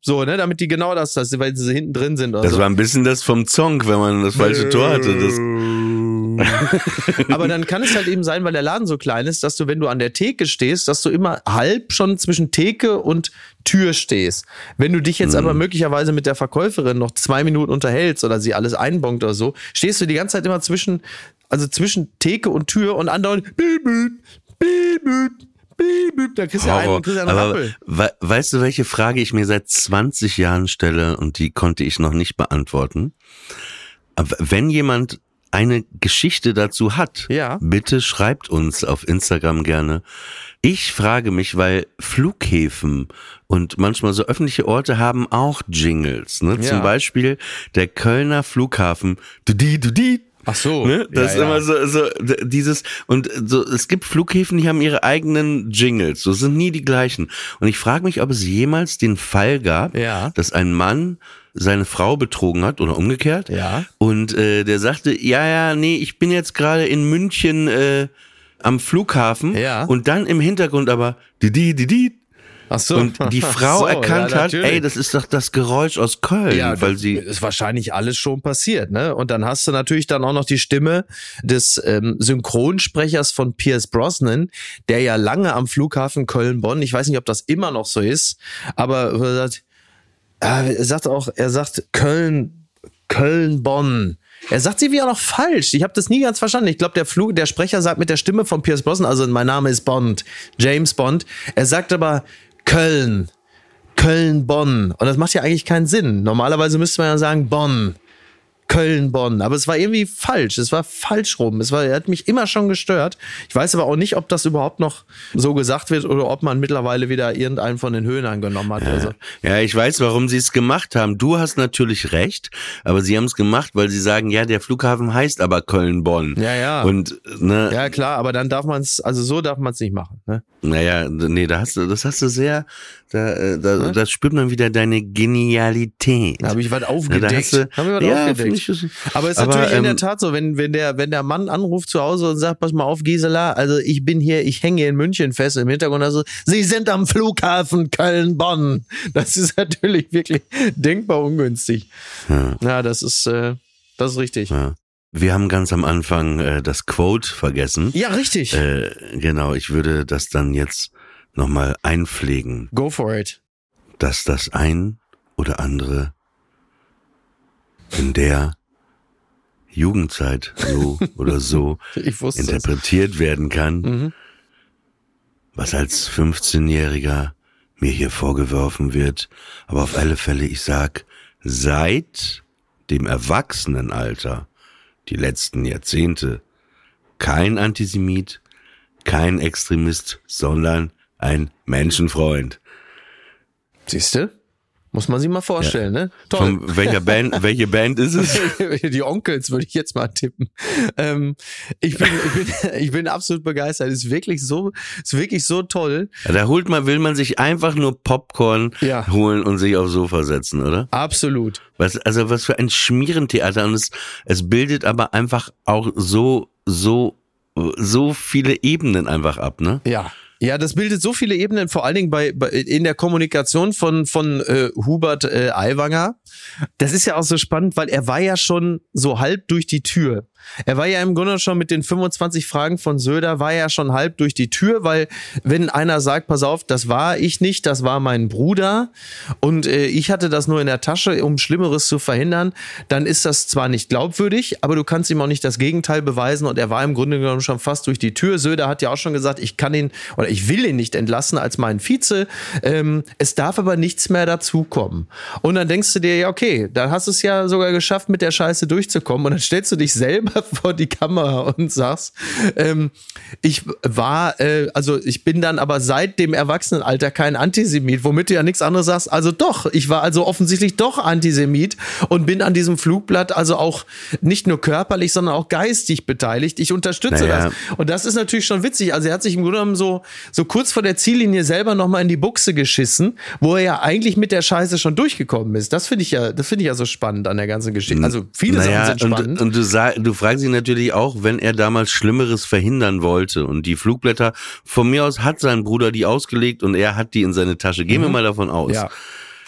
so, ne, damit die genau das, das weil sie hinten drin sind. Oder Das so. war ein bisschen das vom Zong, wenn man das falsche Tor hatte. Das, (laughs) Aber dann kann es halt eben sein, weil der Laden so klein ist, dass du, wenn du an der Theke stehst, dass du immer halb schon zwischen Theke und Tür stehst. Wenn du dich jetzt aber möglicherweise mit der Verkäuferin noch zwei Minuten unterhältst oder sie alles einbongt oder so, stehst du die ganze Zeit immer zwischen, also zwischen Theke und Tür und andauernd da kriegst du ja einen, kriegst du einen Aber we weißt du, welche Frage ich mir seit 20 Jahren stelle und die konnte ich noch nicht beantworten? Wenn jemand eine Geschichte dazu hat, Ja. bitte schreibt uns auf Instagram gerne. Ich frage mich, weil Flughäfen und manchmal so öffentliche Orte haben auch Jingles. Ne? Zum Ja. Beispiel der Kölner Flughafen. Du die, du die, Ach so. Ne? Das Ja, ist ja. immer so, so dieses und so es gibt Flughäfen, die haben ihre eigenen Jingles, so sind nie die gleichen. Und ich frage mich, ob es jemals den Fall gab, Ja. dass ein Mann seine Frau betrogen hat oder umgekehrt. Ja. Und äh, der sagte, ja, ja, nee, ich bin jetzt gerade in München äh, am Flughafen Ja. und dann im Hintergrund aber die die die die Ach so. und die (laughs) Frau So, erkannt ja, hat, ey, das ist doch das Geräusch aus Köln, Ja, weil das sie ist wahrscheinlich alles schon passiert, ne? Und dann hast du natürlich dann auch noch die Stimme des ähm, Synchronsprechers von Pierce Brosnan, der ja lange am Flughafen Köln-Bonn, ich weiß nicht, ob das immer noch so ist, aber er sagt, er sagt auch, er sagt Köln, Köln-Bonn. Er sagt sie wieder noch falsch. Ich habe das nie ganz verstanden. Ich glaube, der Flug, der Sprecher sagt mit der Stimme von Pierce Brosnan, also mein Name ist Bond, James Bond. Er sagt aber Köln. Köln-Bonn. Und das macht ja eigentlich keinen Sinn. Normalerweise müsste man ja sagen Bonn. Köln-Bonn. Aber es war irgendwie falsch. Es war falsch rum. Es war, er hat mich immer schon gestört. Ich weiß aber auch nicht, ob das überhaupt noch so gesagt wird oder ob man mittlerweile wieder irgendeinen von den Höhnern genommen hat. Also, Ja, ich weiß, warum sie es gemacht haben. Du hast natürlich recht, aber sie haben es gemacht, weil sie sagen, ja, der Flughafen heißt aber Köln-Bonn. Ja, ja. Und ne, ja, klar, aber dann darf man es, also so darf man es nicht machen. Ne? naja, nee, da hast du, das hast du sehr, da, äh, da, da spürt man wieder deine Genialität. Da habe ich was Ja, aufgedeckt. da hast du- Hab ich was ja, aufgedeckt. Ist- Aber es ist aber, natürlich in der ähm, Tat so, wenn, wenn, der, wenn der Mann anruft zu Hause und sagt, pass mal auf, Gisela, also ich bin hier, ich hänge hier in München fest im Hintergrund, also Sie sind am Flughafen Köln-Bonn. Das ist natürlich wirklich denkbar ungünstig. Ja. Ja, das ist, äh, das ist richtig. Ja. Wir haben ganz am Anfang äh, das Quote vergessen. Ja, richtig. Äh, genau, ich würde das dann jetzt nochmal einpflegen, Go for it. dass das ein oder andere in der Jugendzeit so oder so (laughs) wusste es. interpretiert werden kann, Mhm. was als 15-Jähriger mir hier vorgeworfen wird. Aber auf alle Fälle, ich sag, seit dem Erwachsenenalter, die letzten Jahrzehnte, kein Antisemit, kein Extremist, sondern ein Menschenfreund. Siehste? Muss man sich mal vorstellen, ne? Toll. Von welcher Band, welche Band ist es? (laughs) Die Onkels würde ich jetzt mal tippen. Ähm, ich, bin, ich, bin, (laughs) ich bin absolut begeistert. Ist wirklich so, ist wirklich so toll. Ja, Da holt man, will man sich einfach nur Popcorn Ja. holen und sich aufs Sofa setzen, oder? Absolut. Was, also was für ein Schmierentheater und es, es bildet aber einfach auch so, so, so viele Ebenen einfach ab, ne? Ja. Ja, das bildet so viele Ebenen, vor allen Dingen bei, bei in der Kommunikation von von äh, Hubert äh, Aiwanger. Das ist ja auch so spannend, weil er war ja schon so halb durch die Tür. Er war ja im Grunde schon mit den 25 Fragen von Söder, war ja schon halb durch die Tür, weil wenn einer sagt, pass auf, das war ich nicht, das war mein Bruder und äh, ich hatte das nur in der Tasche, um Schlimmeres zu verhindern, dann ist das zwar nicht glaubwürdig, aber du kannst ihm auch nicht das Gegenteil beweisen und er war im Grunde genommen schon fast durch die Tür. Söder hat ja auch schon gesagt, ich kann ihn oder ich will ihn nicht entlassen als meinen Vize. Ähm, es darf aber nichts mehr dazukommen. Und dann denkst du dir, ja, okay, dann hast du es ja sogar geschafft, mit der Scheiße durchzukommen. Und dann stellst du dich selber (laughs) vor die Kamera und sagst, ähm, ich war, äh, also ich bin dann aber seit dem Erwachsenenalter kein Antisemit, womit du ja nichts anderes sagst. Also doch, ich war also offensichtlich doch Antisemit und bin an diesem Flugblatt also auch nicht nur körperlich, sondern auch geistig beteiligt. Ich unterstütze Naja. das. Und das ist natürlich schon witzig. Also er hat sich im Grunde genommen so, so kurz vor der Ziellinie selber nochmal in die Buchse geschissen, wo er ja eigentlich mit der Scheiße schon durchgekommen ist. Das finde ich ja, das finde ich ja so spannend an der ganzen Geschichte. Also viele naja, Sachen sind spannend. Und, und du, sag, du fragst ihn natürlich auch, wenn er damals Schlimmeres verhindern wollte und die Flugblätter, von mir aus hat sein Bruder die ausgelegt und er hat die in seine Tasche. Gehen wir mal davon aus. Mhm. ja.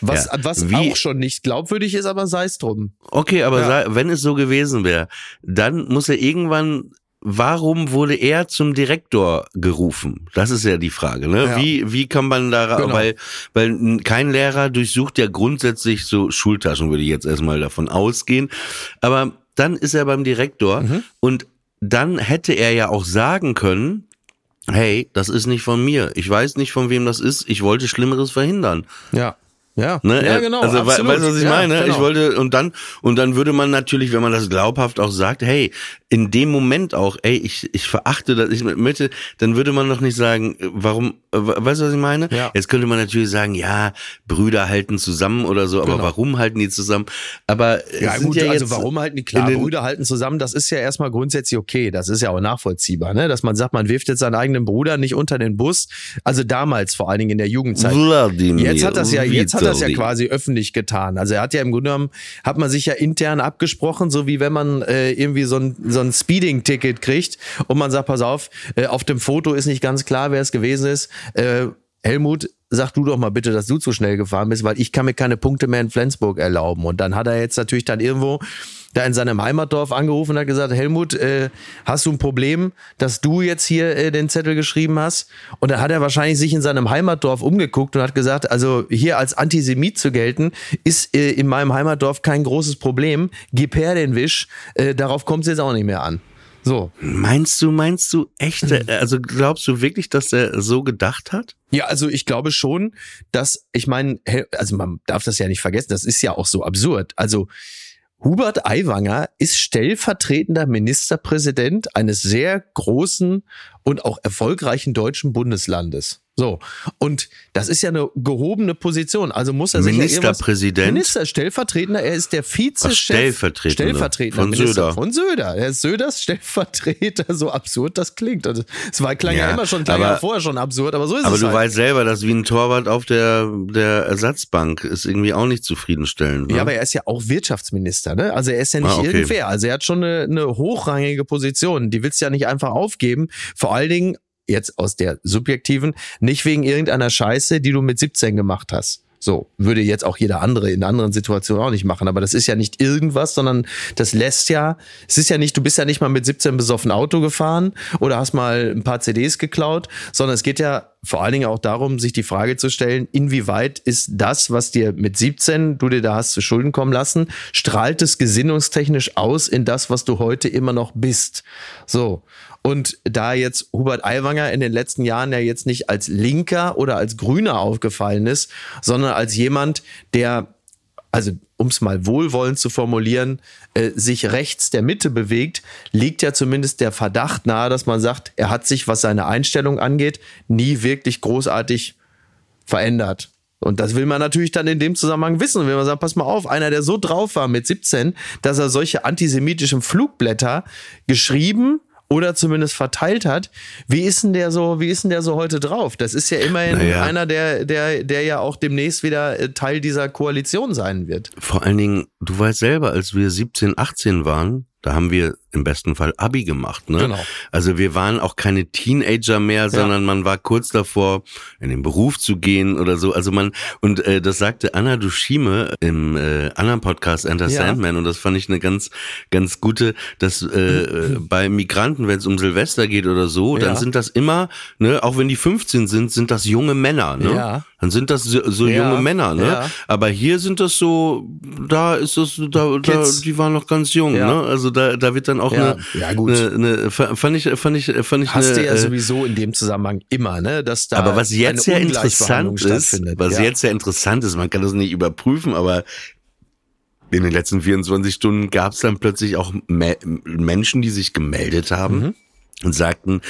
Was, Ja. was Wie- auch schon nicht glaubwürdig ist, aber sei es drum. Okay, aber Ja. sei, wenn es so gewesen wäre, dann muss er irgendwann. Warum wurde er zum Direktor gerufen? Das ist ja die Frage. Ne? Ja. Wie wie kann man da Genau. weil weil kein Lehrer durchsucht ja grundsätzlich so Schultaschen würde ich jetzt erstmal davon ausgehen. Aber dann ist er beim Direktor Mhm. und dann hätte er ja auch sagen können, hey, das ist nicht von mir. Ich weiß nicht von wem das ist. Ich wollte Schlimmeres verhindern. Ja. Ja. Ne? Ja, Er- genau, Also, absolut. weißt du, was ich Ja, meine? genau. Ich wollte, und dann, und dann würde man natürlich, wenn man das glaubhaft auch sagt, hey, in dem Moment auch, ey, ich, ich verachte das, ich möchte, dann würde man doch nicht sagen, äh, warum, äh, weißt du, was ich meine? Ja. Jetzt könnte man natürlich sagen, ja, Brüder halten zusammen oder so, aber Genau. warum halten die zusammen? Aber Ja gut, ja also warum halten die klar, Brüder halten zusammen, das ist ja erstmal grundsätzlich okay, das ist ja auch nachvollziehbar, ne? dass man sagt, man wirft jetzt seinen eigenen Bruder nicht unter den Bus, also damals vor allen Dingen in der Jugendzeit. Wladimir Jetzt hat das ja, jetzt hat das ja Vitali. quasi öffentlich getan. Also er hat ja im Grunde genommen, hat man sich ja intern abgesprochen, so wie wenn man äh, irgendwie so ein, so ein Speeding-Ticket kriegt und man sagt, pass auf, äh, auf dem Foto ist nicht ganz klar, wer es gewesen ist. Äh, Helmut, sag du doch mal bitte, dass du zu schnell gefahren bist, weil ich kann mir keine Punkte mehr in Flensburg erlauben. Und dann hat er jetzt natürlich dann irgendwo da in seinem Heimatdorf angerufen und hat gesagt, Helmut, äh, hast du ein Problem, dass du jetzt hier äh, den Zettel geschrieben hast? Und dann hat er wahrscheinlich sich in seinem Heimatdorf umgeguckt und hat gesagt, also hier als Antisemit zu gelten, ist äh, in meinem Heimatdorf kein großes Problem. Gib her den Wisch, äh, darauf kommt es jetzt auch nicht mehr an. So. Meinst du, meinst du echt, äh, also glaubst du wirklich, dass er so gedacht hat? Ja, also ich glaube schon, dass, ich meine, also man darf das ja nicht vergessen, das ist ja auch so absurd. Also Hubert Aiwanger ist stellvertretender Ministerpräsident eines sehr großen und auch erfolgreichen deutschen Bundeslandes. So. Und das ist ja eine gehobene Position. Also muss er sich ja Ministerpräsident? Minister, Stellvertretender, er ist der Vize Ach, Stellvertretender. Stellvertretender Von Minister Söder. Von Söder. Er ist Söders Stellvertreter, so absurd das klingt. Also, es war, klang ja, Ja, immer schon, klang aber- ja vorher schon absurd, aber so ist Aber es du halt. weißt selber, dass wie ein Torwart auf der, der Ersatzbank ist irgendwie auch nicht zufriedenstellend. Ne? Ja, aber er ist ja auch Wirtschaftsminister, ne? Also er ist ja nicht Ah, okay. irgendwer. Also er hat schon eine, eine hochrangige Position. Die willst du ja nicht einfach aufgeben. Vor allen Dingen, jetzt aus der subjektiven, nicht wegen irgendeiner Scheiße, die du mit 17 gemacht hast. So, würde jetzt auch jeder andere in anderen Situationen auch nicht machen. Aber das ist ja nicht irgendwas, sondern das lässt ja, es ist ja nicht, du bist ja nicht mal mit 17 besoffen Auto gefahren oder hast mal ein paar CDs geklaut, sondern es geht ja vor allen Dingen auch darum, sich die Frage zu stellen, inwieweit ist das, was dir mit 17 du dir da hast zu Schulden kommen lassen, strahlt es gesinnungstechnisch aus in das, was du heute immer noch bist. So. Und da jetzt Hubert Aiwanger in den letzten Jahren ja jetzt nicht als Linker oder als Grüner aufgefallen ist, sondern als jemand, der also um es mal wohlwollend zu formulieren, äh, sich rechts der Mitte bewegt, liegt ja zumindest der Verdacht nahe, dass man sagt, er hat sich, was seine Einstellung angeht, nie wirklich großartig verändert. Und das will man natürlich dann in dem Zusammenhang wissen. Wenn man sagt, pass mal auf, einer, der so drauf war mit 17, dass er solche antisemitischen Flugblätter geschrieben oder zumindest verteilt hat, wie ist denn der so, wie ist denn der so heute drauf? Das ist ja immerhin Naja. einer, der, der, der ja auch demnächst wieder äh, Teil dieser Koalition sein wird. Vor allen Dingen, du weißt selber, als wir 17, 18 waren, da haben wir im besten Fall Abi gemacht, ne? Genau. Also wir waren auch keine Teenager mehr, sondern man war kurz davor, in den Beruf zu gehen oder so. Also man, und äh, das sagte Anna Dushime im äh, anderen Podcast Enter Ja. Sandman und das fand ich eine ganz, ganz gute, dass äh, bei Migranten, wenn es um Silvester geht oder so, dann Ja. sind das immer, ne, auch wenn die 15 sind, sind das junge Männer, ne? Ja. Dann sind das so, so Ja. junge Männer, ne? Ja. Aber hier sind das so, da ist das, da, da die waren noch ganz jung, Ja. ne? Also da, da wird dann auch Ja. eine, Ja, gut. eine, eine, fand ich, fand ich, fand ich Hast eine, du ja äh, sowieso in dem Zusammenhang immer, ne? Dass da aber was jetzt ja interessant ist, was ja. jetzt ja interessant ist, man kann das nicht überprüfen, aber in den letzten 24 Stunden gab es dann plötzlich auch Me Menschen, die sich gemeldet haben. Mhm. Und sagten,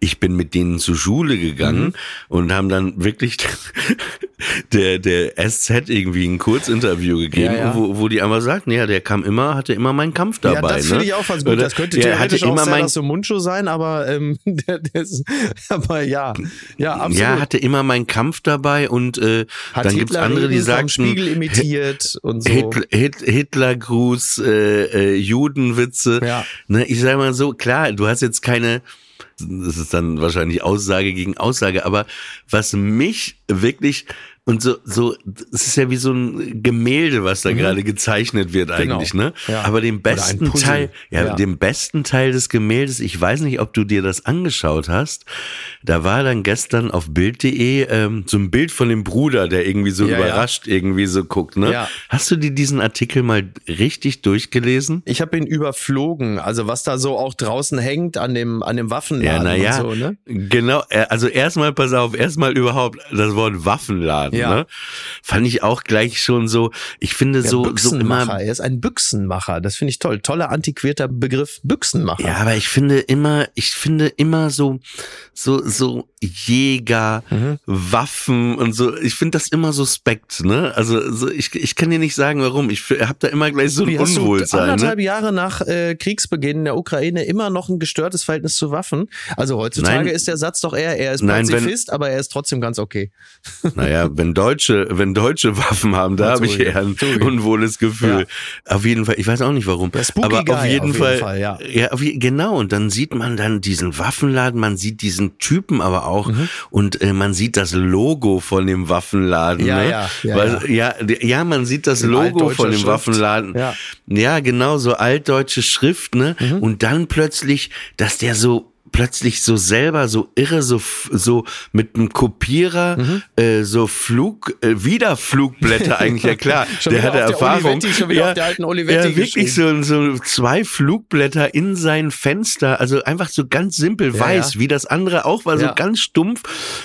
ich bin mit denen zur Schule gegangen Mhm. und haben dann wirklich (laughs) der, der SZ irgendwie ein Kurzinterview gegeben, Ja, ja. Wo, wo die einmal sagten, ja, der kam immer, hatte immer meinen Kampf dabei. ja, das ne? finde ich auch ganz gut. Oder? Das könnte theoretisch auch immer sein, mein so Mundschuh sein, aber ähm, (laughs) der, der ist, aber ja, ja, absolut. Ja, hatte immer meinen Kampf dabei und äh, Hat dann gibt's Hitler andere, die sagten Spiegel imitiert und so. Hitler, Hit, Hitlergruß, äh, äh, Judenwitze. Ja. Ne, ich sage mal so, klar, du hast jetzt keine, das ist dann wahrscheinlich Aussage gegen Aussage, aber was mich wirklich und so, so, es ist ja wie so ein Gemälde, was da gerade gezeichnet wird eigentlich, ne? Mhm. Ja. Aber den besten. Teil, ja, Ja. den besten Teil des Gemäldes, ich weiß nicht, ob du dir das angeschaut hast, da war dann gestern auf Bild.de ähm, so ein Bild von dem Bruder, der irgendwie so Ja, ja. überrascht irgendwie so guckt, ne? Ja. Hast du dir diesen Artikel mal richtig durchgelesen? Ich habe ihn überflogen, also was da so auch draußen hängt an dem an dem Waffenladen Ja, naja, und so, ne? genau. äh, Also erstmal, pass auf, erstmal überhaupt das Wort Waffenladen. Ja. Ne? Fand ich auch gleich schon so, ich finde Der so, so Büchsenmacher, immer, er ist ein Büchsenmacher. Das finde ich toll. Toller antiquierter Begriff, Büchsenmacher. ja, aber ich finde immer, ich finde immer so, so, so Jäger, Mhm. Waffen und so, ich finde das immer suspekt, ne? Also, so, ich, ich kann dir nicht sagen, warum. Ich habe da immer gleich so ein Wie Unwohlsein. Ne? anderthalb Jahre nach äh, Kriegsbeginn in der Ukraine immer noch ein gestörtes Verhältnis zu Waffen? Also heutzutage Nein. ist der Satz doch eher, er ist Nein, wenn- Pazifist, aber er ist trotzdem ganz okay. Naja, wenn (laughs) Deutsche, wenn Deutsche (laughs) Waffen haben, da Ja, habe ich eher ein unwohles Gefühl. Auf jeden Fall, ich weiß auch nicht warum. Aber Guy auf jeden auf jeden Fall, Fall, ja. ja auf, genau. Und dann sieht man dann diesen Waffenladen, man sieht diesen Typen aber auch Mhm. und äh, man sieht das Logo von dem Waffenladen. Ja, ne? ja, ja, Weil, ja. ja, man sieht das In Logo von dem Schrift. Waffenladen. Ja. ja, genau so altdeutsche Schrift, ne? Mhm. Und dann plötzlich, dass der so plötzlich so selber so irre so so mit einem Kopierer Mhm. äh, so Flug äh, wieder Flugblätter (laughs) eigentlich ja klar der hatte der Erfahrung Olivetti, schon wieder auf der alten Olivetti ja wirklich so so zwei Flugblätter in sein Fenster also einfach so ganz simpel Ja, weiß ja. wie das andere auch war so Ja. ganz stumpf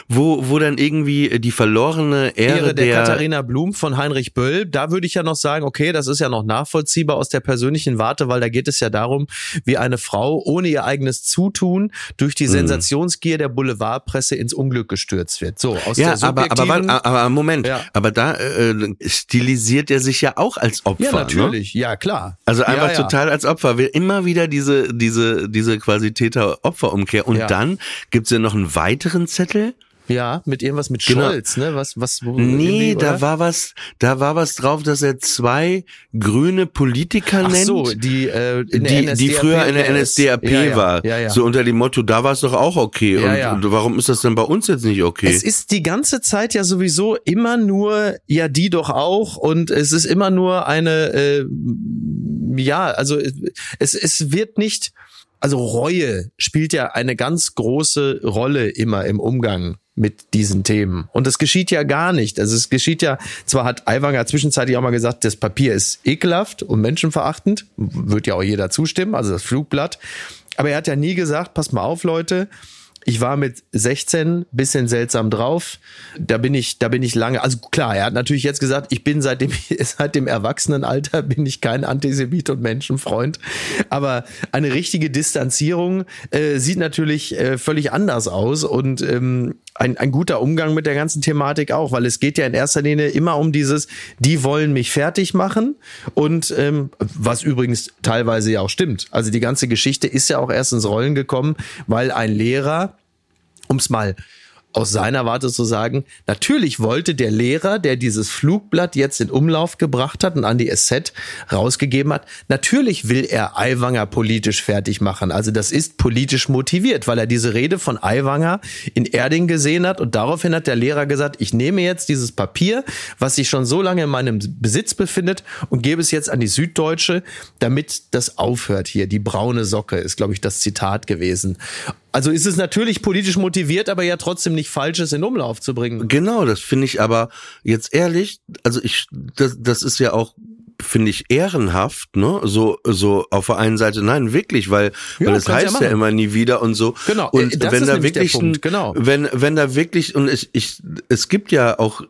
wo wo dann irgendwie die verlorene Ehre, Ehre der, der Katharina Blum von Heinrich Böll. Da würde ich ja noch sagen, okay, das ist ja noch nachvollziehbar aus der persönlichen Warte, weil da geht es ja darum, wie eine Frau ohne ihr eigenes Zutun durch Mhm. die Sensationsgier der Boulevardpresse ins Unglück gestürzt wird. So, aus ja, der aber, aber, aber, Moment, Ja. aber da äh, stilisiert er sich ja auch als Opfer. ja, Ne? natürlich, ja, klar. Also einfach ja, ja. total als Opfer. Will immer wieder diese, diese, diese quasi Täter-Opfer-Umkehr. Und dann gibt's ja noch einen weiteren Zettel. Ja, mit irgendwas mit Genau. Scholz, ne? Was, was, wo, Nee, da war was, da war was drauf, dass er zwei grüne Politiker Ach nennt. so, die, äh, die, die früher in der. NSDAP ja, ja, war. Ja, ja. So unter dem Motto, da war es doch auch okay. Ja, und, ja. und warum ist das denn bei uns jetzt nicht okay? Es ist die ganze Zeit ja sowieso immer nur, ja, die doch auch. Und es ist immer nur eine, äh, ja, also es, es wird nicht, also Reue spielt ja eine ganz große Rolle immer im Umgang mit diesen Themen. Und das geschieht ja gar nicht. Also es geschieht ja, zwar hat Aiwanger zwischenzeitlich auch mal gesagt, das Papier ist ekelhaft und menschenverachtend, wird ja auch jeder zustimmen, also das Flugblatt. Aber er hat ja nie gesagt, passt mal auf, Leute, ich war mit 16 bisschen seltsam drauf. Da bin ich, da bin ich lange. Also klar, er hat natürlich jetzt gesagt, ich bin seit dem, (laughs) seit dem Erwachsenenalter bin ich kein Antisemit und Menschenfreund. Aber eine richtige Distanzierung äh, sieht natürlich äh, völlig anders aus und ähm, ein, ein guter Umgang mit der ganzen Thematik auch, weil es geht ja in erster Linie immer um dieses, die wollen mich fertig machen und ähm, was übrigens teilweise ja auch stimmt. Also die ganze Geschichte ist ja auch erst ins Rollen gekommen, weil ein Lehrer um es mal aus seiner Warte zu sagen, natürlich wollte der Lehrer, der dieses Flugblatt jetzt in Umlauf gebracht hat und an die SZ rausgegeben hat, natürlich will er Aiwanger politisch fertig machen. Also das ist politisch motiviert, weil er diese Rede von Aiwanger in Erding gesehen hat und daraufhin hat der Lehrer gesagt, ich nehme jetzt dieses Papier, was sich schon so lange in meinem Besitz befindet und gebe es jetzt an die Süddeutsche, damit das aufhört hier. Die braune Socke ist, glaube ich, das Zitat gewesen. Also ist es natürlich politisch motiviert, aber ja trotzdem nicht Falsches in Umlauf zu bringen. Genau, das finde ich aber jetzt ehrlich, also ich, das, das ist ja auch finde ich ehrenhaft, ne? So so auf der einen Seite nein, wirklich, weil Ja, weil es ja heißt ja, machen. immer nie wieder und so. Genau, Und äh, das wenn da wirklich genau. wenn wenn da wirklich und ich, ich es gibt ja auch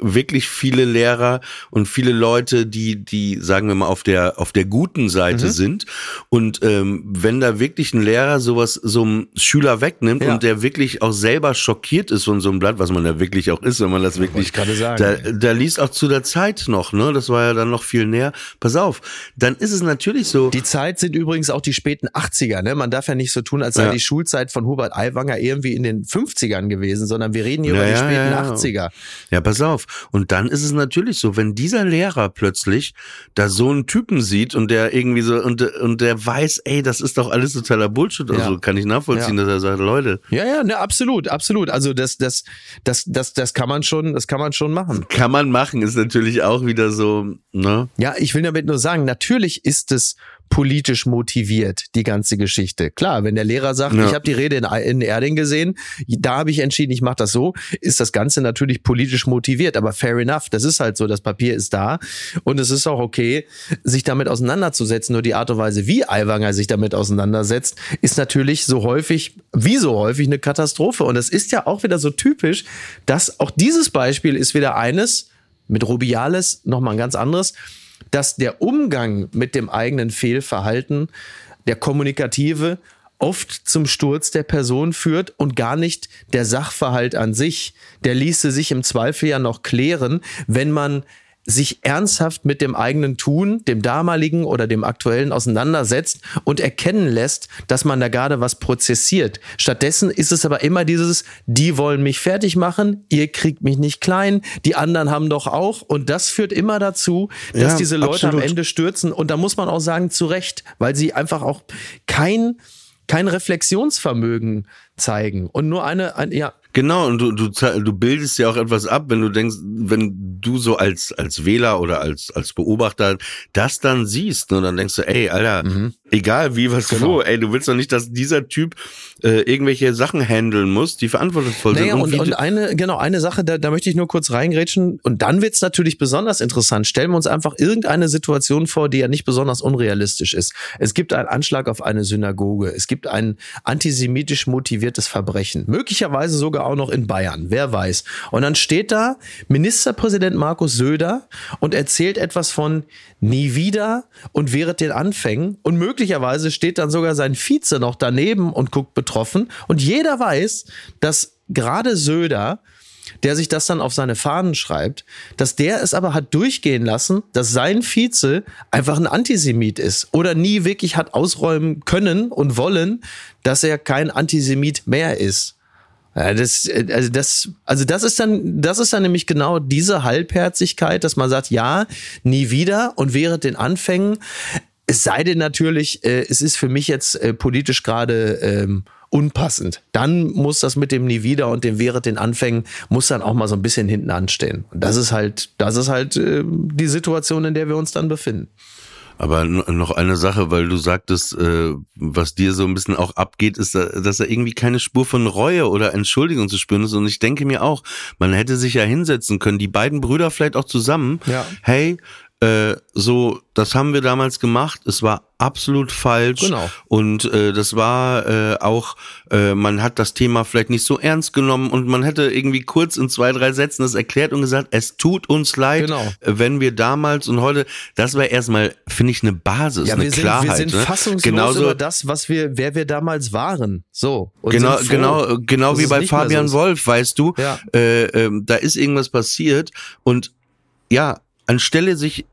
wirklich viele Lehrer und viele Leute, die, die, sagen wir mal, auf der, auf der guten Mhm. Seite sind. Und ähm, wenn da wirklich ein Lehrer sowas so einem Schüler wegnimmt Ja. und der wirklich auch selber schockiert ist von so einem Blatt, was man ja wirklich auch ist, wenn man das wirklich, da, da liest auch zu der Zeit noch, ne? Das war ja dann noch viel näher. Pass auf, dann ist es natürlich so. Die Zeit sind übrigens auch die späten 80er. Ne? Man darf ja nicht so tun, als sei Ja. die Schulzeit von Hubert Aiwanger irgendwie in den 50ern gewesen, sondern wir reden hier Ja, über die späten ja, ja. 80er. Ja, pass auf. Und dann ist es natürlich so, wenn dieser Lehrer plötzlich da so einen Typen sieht und der irgendwie so und, und der weiß, ey, das ist doch alles totaler Bullshit. Ja. Also kann ich nachvollziehen, Ja. dass er sagt, Leute, Ja, ja, ne, absolut, absolut. Also das, das, das, das, das kann man schon, das kann man schon machen. kann man machen, ist natürlich auch wieder so, ne? Ja, ich will damit nur sagen, natürlich ist es politisch motiviert, die ganze Geschichte. Klar, wenn der Lehrer sagt, Ja. ich habe die Rede in, in Erding gesehen, da habe ich entschieden, ich mache das so, ist das Ganze natürlich politisch motiviert. Aber fair enough, das ist halt so, das Papier ist da und es ist auch okay, sich damit auseinanderzusetzen. Nur die Art und Weise, wie Aiwanger sich damit auseinandersetzt, ist natürlich so häufig, wie so häufig, eine Katastrophe. Und es ist ja auch wieder so typisch, dass auch dieses Beispiel ist wieder eines, mit Rubiales nochmal ein ganz anderes, dass der Umgang mit dem eigenen Fehlverhalten, der kommunikative, oft zum Sturz der Person führt und gar nicht der Sachverhalt an sich. Der ließe sich im Zweifel ja noch klären, wenn man sich ernsthaft mit dem eigenen Tun, dem damaligen oder dem aktuellen auseinandersetzt und erkennen lässt, dass man da gerade was prozessiert. Stattdessen ist es aber immer dieses, die wollen mich fertig machen, ihr kriegt mich nicht klein, die anderen haben doch auch und das führt immer dazu, dass Ja, diese Leute am absolut. Ende stürzen und da muss man auch sagen, zu Recht, weil sie einfach auch kein, kein Reflexionsvermögen zeigen und nur eine, ein, ja, Genau, und du, du, du bildest ja auch etwas ab, wenn du denkst, wenn du so als, als Wähler oder als, als Beobachter das dann siehst, ne, dann denkst du, ey, Alter, egal wie, was Genau. wo, ey, du willst doch nicht, dass dieser Typ äh, irgendwelche Sachen handeln muss, die verantwortungsvoll sind. Naja, und, wie und du- eine, genau, eine Sache, da, da möchte ich nur kurz reingrätschen. Und dann wird's natürlich besonders interessant. Stellen wir uns einfach irgendeine Situation vor, die ja nicht besonders unrealistisch ist. Es gibt einen Anschlag auf eine Synagoge. Es gibt ein antisemitisch motiviertes Verbrechen. Möglicherweise sogar auch noch in Bayern. Wer weiß. Und dann steht da Ministerpräsident Markus Söder und erzählt etwas von nie wieder und während den Anfängen. Und möglicherweise steht dann sogar sein Vize noch daneben und guckt betroffen. Und jeder weiß, dass gerade Söder der sich das dann auf seine Fahnen schreibt, dass der es aber hat durchgehen lassen, dass sein Vize einfach ein Antisemit ist oder nie wirklich hat ausräumen können und wollen, dass er kein Antisemit mehr ist. Ja, das, äh, also das, also das ist dann, das ist dann nämlich genau diese Halbherzigkeit, dass man sagt, ja, nie wieder und während den Anfängen, es sei denn natürlich, äh, es ist für mich jetzt äh, politisch gerade ähm, unpassend. Dann muss das mit dem nie wieder und dem während den Anfängen muss dann auch mal so ein bisschen hinten anstehen. Und das ist halt, das ist halt äh, die Situation, in der wir uns dann befinden. Aber noch eine Sache, weil du sagtest, äh, was dir so ein bisschen auch abgeht, ist, da- dass da irgendwie keine Spur von Reue oder Entschuldigung zu spüren ist. Und ich denke mir auch, man hätte sich ja hinsetzen können, die beiden Brüder vielleicht auch zusammen. Ja. Hey, äh, so, das haben wir damals gemacht. Es war absolut falsch. Genau. Und äh, das war äh, auch, äh, man hat das Thema vielleicht nicht so ernst genommen und man hätte irgendwie kurz in zwei, drei Sätzen das erklärt und gesagt, es tut uns leid, Genau. äh, wenn wir damals und heute, das wäre erstmal, finde ich, eine Basis, Ja, eine wir sind, Klarheit. wir sind ne? fassungslos Genauso, über das, was wir, wer wir damals waren. So. Genau, genau, genau dass wie bei so Fabian. Wolf, weißt du, Ja. äh, ähm, da ist irgendwas passiert und ja, anstelle sich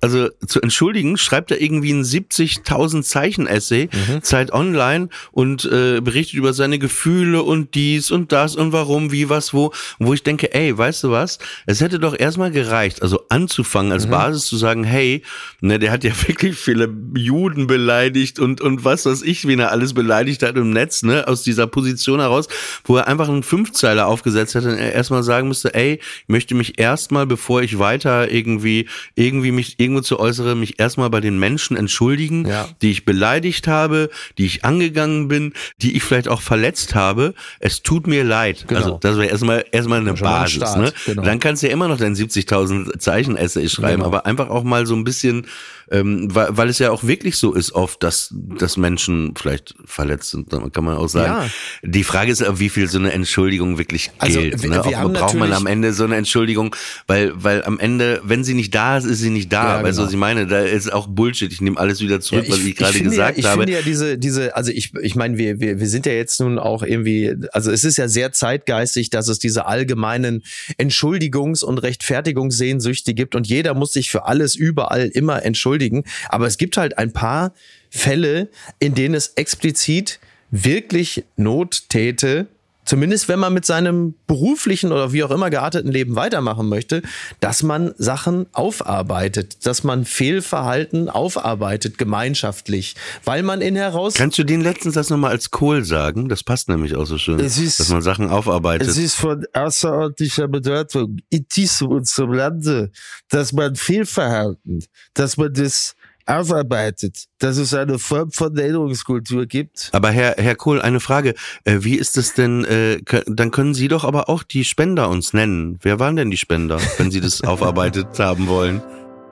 also zu entschuldigen, schreibt er irgendwie ein 70.000 Zeichen Essay, Mhm. Zeit Online und äh, berichtet über seine Gefühle und dies und das und warum, wie, was, wo, wo ich denke, ey, weißt du was? Es hätte doch erstmal gereicht, also anzufangen als Mhm. Basis zu sagen, hey, ne, der hat ja (laughs) wirklich viele Juden beleidigt und und was weiß ich, wen er alles beleidigt hat im Netz, ne, aus dieser Position heraus, wo er einfach einen Fünfzeiler aufgesetzt hätte und er erstmal sagen müsste, ey, ich möchte mich erstmal, bevor ich weiter irgendwie irgendwie mich irgendwo zu äußere, mich erstmal bei den Menschen entschuldigen, Ja. die ich beleidigt habe, die ich angegangen bin, die ich vielleicht auch verletzt habe. Es tut mir leid. Genau. Also das wäre erstmal erstmal eine Basis. Ne? genau. Dann kannst du ja immer noch dein 70.000 Zeichen Essay schreiben, Genau. aber einfach auch mal so ein bisschen, ähm, weil, weil es ja auch wirklich so ist oft, dass, dass Menschen vielleicht verletzt sind, kann man auch sagen. Ja. Die Frage ist, wie viel so eine Entschuldigung wirklich Also, gilt. wir- ne? wir braucht man am Ende so eine Entschuldigung, weil, weil am Ende, wenn sie nicht da ist, ist sie nicht da. Ja, weißt du, genau. was ich meine? Da ist auch Bullshit. Ich nehme alles wieder zurück, Ja, was ich gerade gesagt ja, ich habe. finde ja diese, diese, also ich, ich meine, wir, wir, wir sind ja jetzt nun auch irgendwie, also es ist ja sehr zeitgeistig, dass es diese allgemeinen Entschuldigungs- und Rechtfertigungssehnsüchte gibt und jeder muss sich für alles überall immer entschuldigen. Aber es gibt halt ein paar Fälle, in denen es explizit wirklich Not täte, zumindest wenn man mit seinem beruflichen oder wie auch immer gearteten Leben weitermachen möchte, dass man Sachen aufarbeitet, dass man Fehlverhalten aufarbeitet gemeinschaftlich, weil man in heraus Kannst du den letzten Satz nochmal als Kohl sagen? Das passt nämlich auch so schön, Es ist- dass man Sachen aufarbeitet. Es ist von außerordentlicher Bedeutung in diesem unserem Lande, dass man Fehlverhalten, dass man das aufarbeitet, dass es eine Form von Erinnerungskultur gibt. Aber Herr, Herr Kohl, eine Frage. Äh, wie ist es denn, äh, dann können Sie doch aber auch die Spender uns nennen. Wer waren denn die Spender, wenn Sie das (laughs) aufarbeitet haben wollen?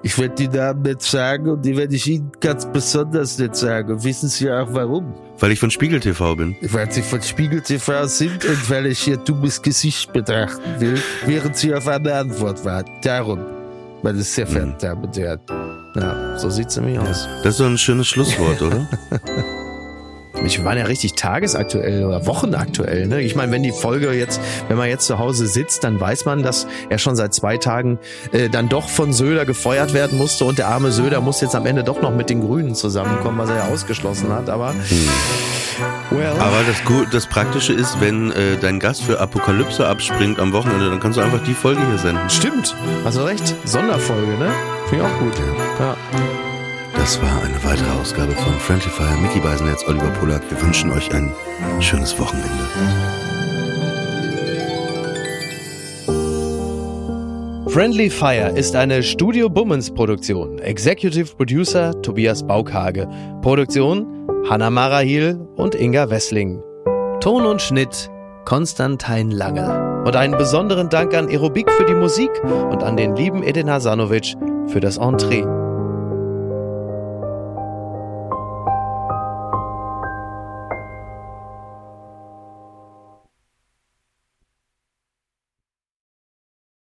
Ich werde die Namen nicht sagen und die werde ich Ihnen ganz besonders nicht sagen. Wissen Sie auch warum? Weil ich von Spiegel TV bin. Weil Sie von Spiegel TV sind und weil ich Ihr dummes Gesicht betrachten will, während Sie auf eine Antwort warten. Darum, meine sehr verehrten Damen und Herren. Ja, so sieht's nämlich aus. Das ist doch ein schönes Schlusswort, oder? (laughs) Ich waren ja richtig tagesaktuell oder wochenaktuell. Ne? Ich meine, wenn die Folge jetzt, wenn man jetzt zu Hause sitzt, dann weiß man, dass er schon seit zwei Tagen äh, dann doch von Söder gefeuert werden musste und der arme Söder muss jetzt am Ende doch noch mit den Grünen zusammenkommen, was er ja ausgeschlossen hat. Aber well, Aber das, das Praktische ist, wenn äh, dein Gast für Apokalypse abspringt am Wochenende, dann kannst du einfach die Folge hier senden. stimmt, hast du recht. Sonderfolge, ne? Finde ich auch gut. Ja. Das war eine weitere Ausgabe von Friendly Fire. Mickey Beisenherz, Oliver Polak. Wir wünschen euch ein schönes Wochenende. Friendly Fire ist eine Studio Bummens Produktion. Executive Producer Tobias Baukage. Produktion Hanna Marahil und Inga Wessling. Ton und Schnitt Konstantin Lange. Und einen besonderen Dank an Aerobik für die Musik und an den lieben Edin Hasanovic für das Entree.